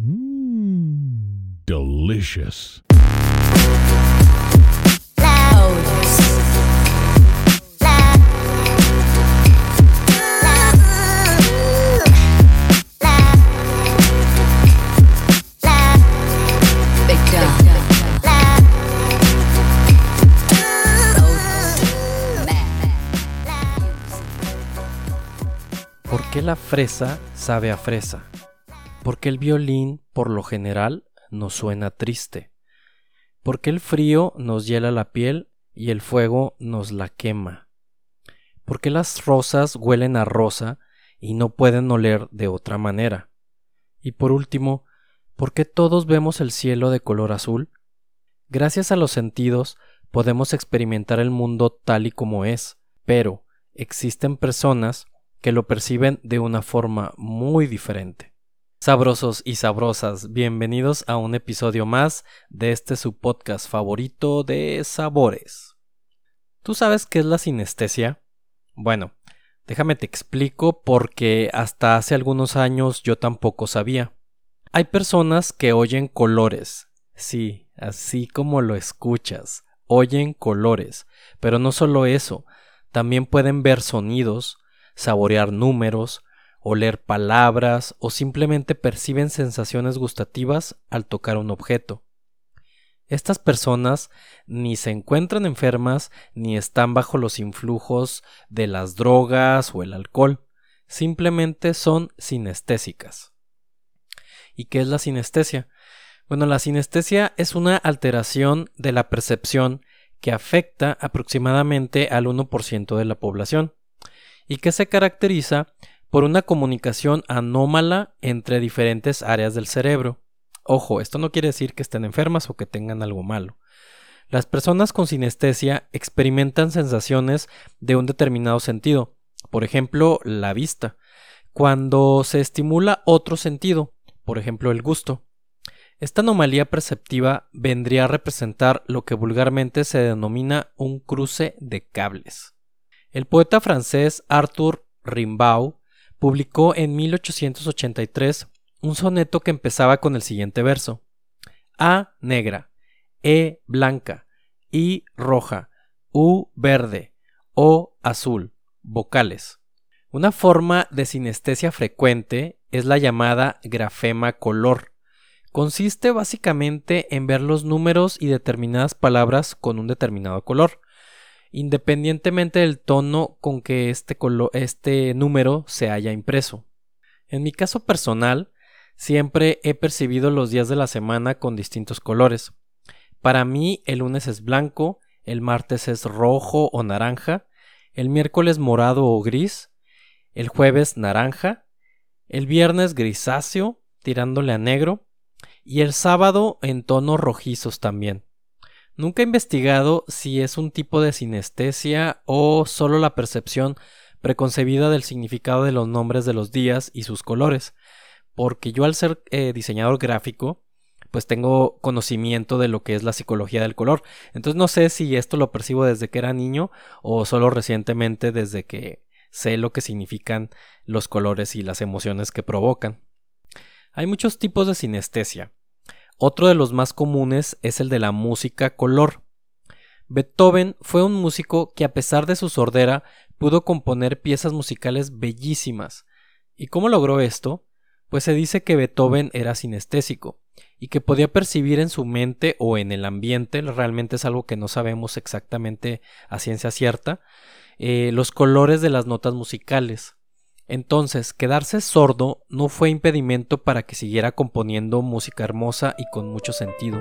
Mmm, delicious. ¿Por qué la fresa sabe a fresa? Porque el violín, por lo general, nos suena triste. Porque el frío nos hiela la piel y el fuego nos la quema. Porque las rosas huelen a rosa y no pueden oler de otra manera. Y por último, ¿por qué todos vemos el cielo de color azul? Gracias a los sentidos podemos experimentar el mundo tal y como es, pero existen personas que lo perciben de una forma muy diferente. Sabrosos y sabrosas, bienvenidos a un episodio más de este su podcast favorito de sabores. ¿Tú sabes qué es la sinestesia? Bueno, déjame te explico porque hasta hace algunos años yo tampoco sabía. Hay personas que oyen colores, sí, así como lo escuchas, oyen colores, pero no solo eso, también pueden ver sonidos, saborear números, oler palabras o simplemente perciben sensaciones gustativas al tocar un objeto. Estas personas ni se encuentran enfermas ni están bajo los influjos de las drogas o el alcohol, simplemente son sinestésicas. ¿Y qué es la sinestesia? Bueno, la sinestesia es una alteración de la percepción que afecta aproximadamente al 1% de la población y que se caracteriza por una comunicación anómala entre diferentes áreas del cerebro. Ojo, esto no quiere decir que estén enfermas o que tengan algo malo. Las personas con sinestesia experimentan sensaciones de un determinado sentido, por ejemplo, la vista, cuando se estimula otro sentido, por ejemplo, el gusto. Esta anomalía perceptiva vendría a representar lo que vulgarmente se denomina un cruce de cables. El poeta francés Arthur Rimbaud publicó en 1883 un soneto que empezaba con el siguiente verso: A negra, E blanca, I roja, U verde, O azul, vocales. Una forma de sinestesia frecuente es la llamada grafema color. Consiste básicamente en ver los números y determinadas palabras con un determinado color independientemente del tono con que este, este número se haya impreso. En mi caso personal, siempre he percibido los días de la semana con distintos colores. Para mí el lunes es blanco, el martes es rojo o naranja, el miércoles morado o gris, el jueves naranja, el viernes grisáceo, tirándole a negro, y el sábado en tonos rojizos también. Nunca he investigado si es un tipo de sinestesia o solo la percepción preconcebida del significado de los nombres de los días y sus colores, porque yo al ser eh, diseñador gráfico, pues tengo conocimiento de lo que es la psicología del color. Entonces no sé si esto lo percibo desde que era niño o solo recientemente desde que sé lo que significan los colores y las emociones que provocan. Hay muchos tipos de sinestesia. Otro de los más comunes es el de la música color. Beethoven fue un músico que a pesar de su sordera pudo componer piezas musicales bellísimas. ¿Y cómo logró esto? Pues se dice que Beethoven era sinestésico y que podía percibir en su mente o en el ambiente, realmente es algo que no sabemos exactamente a ciencia cierta, eh, los colores de las notas musicales. Entonces, quedarse sordo no fue impedimento para que siguiera componiendo música hermosa y con mucho sentido.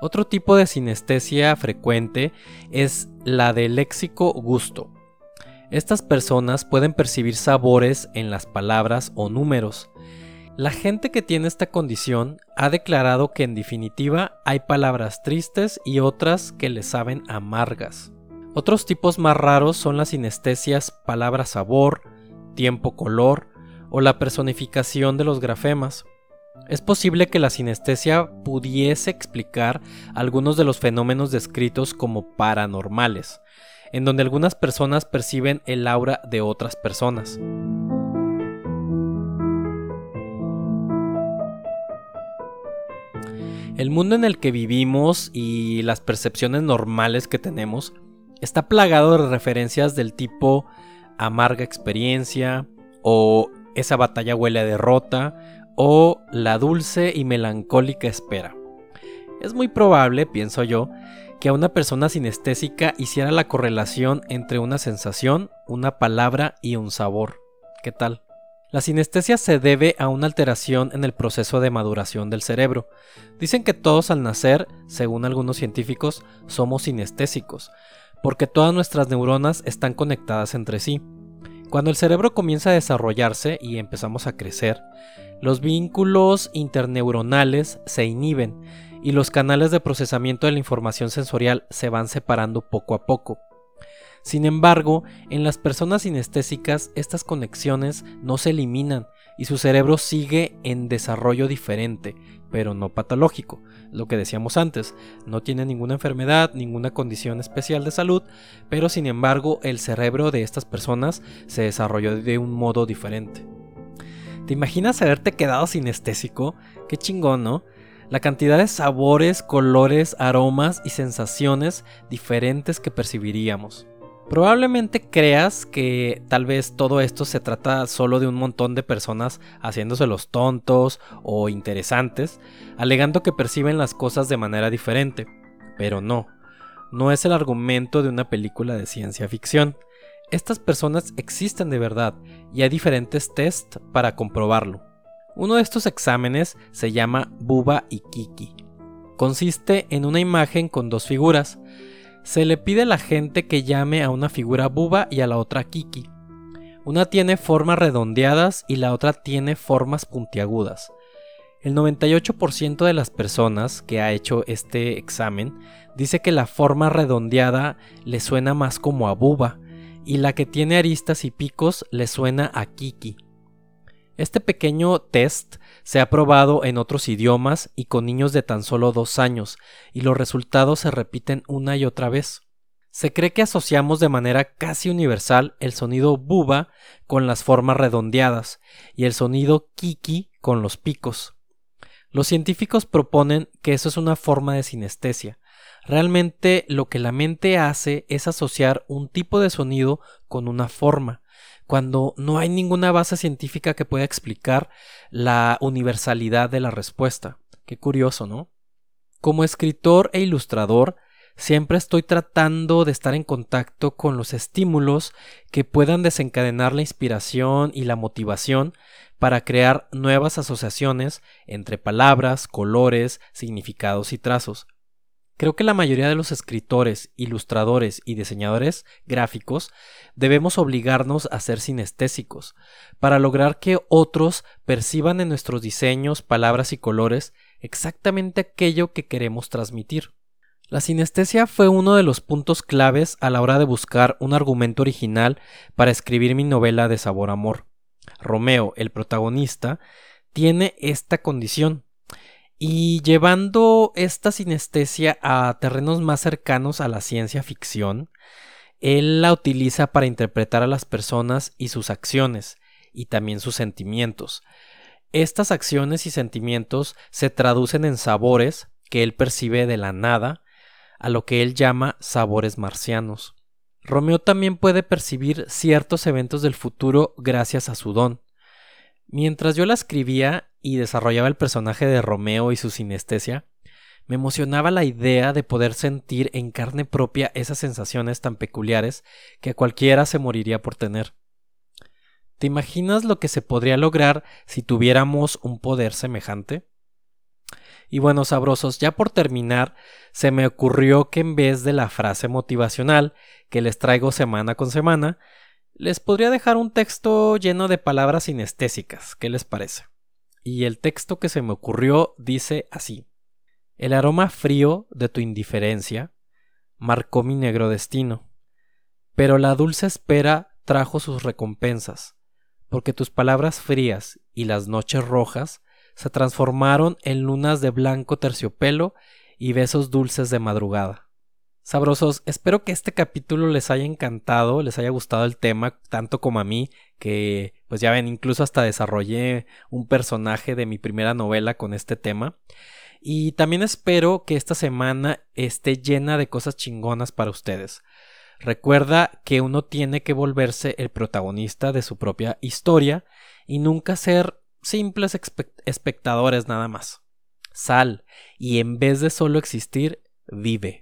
Otro tipo de sinestesia frecuente es la del léxico gusto. Estas personas pueden percibir sabores en las palabras o números. La gente que tiene esta condición ha declarado que en definitiva hay palabras tristes y otras que le saben amargas. Otros tipos más raros son las sinestesias palabra sabor, tiempo color o la personificación de los grafemas. Es posible que la sinestesia pudiese explicar algunos de los fenómenos descritos como paranormales, en donde algunas personas perciben el aura de otras personas. El mundo en el que vivimos y las percepciones normales que tenemos está plagado de referencias del tipo amarga experiencia o esa batalla huele a derrota o la dulce y melancólica espera. Es muy probable, pienso yo, que a una persona sinestésica hiciera la correlación entre una sensación, una palabra y un sabor. ¿Qué tal? La sinestesia se debe a una alteración en el proceso de maduración del cerebro. Dicen que todos al nacer, según algunos científicos, somos sinestésicos, porque todas nuestras neuronas están conectadas entre sí. Cuando el cerebro comienza a desarrollarse y empezamos a crecer, los vínculos interneuronales se inhiben y los canales de procesamiento de la información sensorial se van separando poco a poco. Sin embargo, en las personas sinestésicas estas conexiones no se eliminan y su cerebro sigue en desarrollo diferente, pero no patológico. Lo que decíamos antes, no tiene ninguna enfermedad, ninguna condición especial de salud, pero sin embargo el cerebro de estas personas se desarrolló de un modo diferente. ¿Te imaginas haberte quedado sinestésico? Qué chingón, ¿no? La cantidad de sabores, colores, aromas y sensaciones diferentes que percibiríamos. Probablemente creas que tal vez todo esto se trata solo de un montón de personas haciéndose los tontos o interesantes, alegando que perciben las cosas de manera diferente. Pero no, no es el argumento de una película de ciencia ficción. Estas personas existen de verdad y hay diferentes tests para comprobarlo. Uno de estos exámenes se llama Buba y Kiki. Consiste en una imagen con dos figuras, se le pide a la gente que llame a una figura buba y a la otra kiki. Una tiene formas redondeadas y la otra tiene formas puntiagudas. El 98% de las personas que ha hecho este examen dice que la forma redondeada le suena más como a buba y la que tiene aristas y picos le suena a kiki. Este pequeño test se ha probado en otros idiomas y con niños de tan solo dos años, y los resultados se repiten una y otra vez. Se cree que asociamos de manera casi universal el sonido buba con las formas redondeadas y el sonido kiki con los picos. Los científicos proponen que eso es una forma de sinestesia. Realmente lo que la mente hace es asociar un tipo de sonido con una forma cuando no hay ninguna base científica que pueda explicar la universalidad de la respuesta. Qué curioso, ¿no? Como escritor e ilustrador, siempre estoy tratando de estar en contacto con los estímulos que puedan desencadenar la inspiración y la motivación para crear nuevas asociaciones entre palabras, colores, significados y trazos. Creo que la mayoría de los escritores, ilustradores y diseñadores gráficos debemos obligarnos a ser sinestésicos para lograr que otros perciban en nuestros diseños, palabras y colores exactamente aquello que queremos transmitir. La sinestesia fue uno de los puntos claves a la hora de buscar un argumento original para escribir mi novela de sabor amor. Romeo, el protagonista, tiene esta condición y llevando esta sinestesia a terrenos más cercanos a la ciencia ficción, él la utiliza para interpretar a las personas y sus acciones, y también sus sentimientos. Estas acciones y sentimientos se traducen en sabores que él percibe de la nada, a lo que él llama sabores marcianos. Romeo también puede percibir ciertos eventos del futuro gracias a su don. Mientras yo la escribía y desarrollaba el personaje de Romeo y su sinestesia, me emocionaba la idea de poder sentir en carne propia esas sensaciones tan peculiares que cualquiera se moriría por tener. ¿Te imaginas lo que se podría lograr si tuviéramos un poder semejante? Y bueno, sabrosos, ya por terminar, se me ocurrió que en vez de la frase motivacional que les traigo semana con semana, les podría dejar un texto lleno de palabras sinestésicas. ¿Qué les parece? Y el texto que se me ocurrió dice así. El aroma frío de tu indiferencia marcó mi negro destino, pero la dulce espera trajo sus recompensas, porque tus palabras frías y las noches rojas se transformaron en lunas de blanco terciopelo y besos dulces de madrugada. Sabrosos, espero que este capítulo les haya encantado, les haya gustado el tema, tanto como a mí, que pues ya ven, incluso hasta desarrollé un personaje de mi primera novela con este tema. Y también espero que esta semana esté llena de cosas chingonas para ustedes. Recuerda que uno tiene que volverse el protagonista de su propia historia y nunca ser simples espectadores nada más. Sal y en vez de solo existir, vive.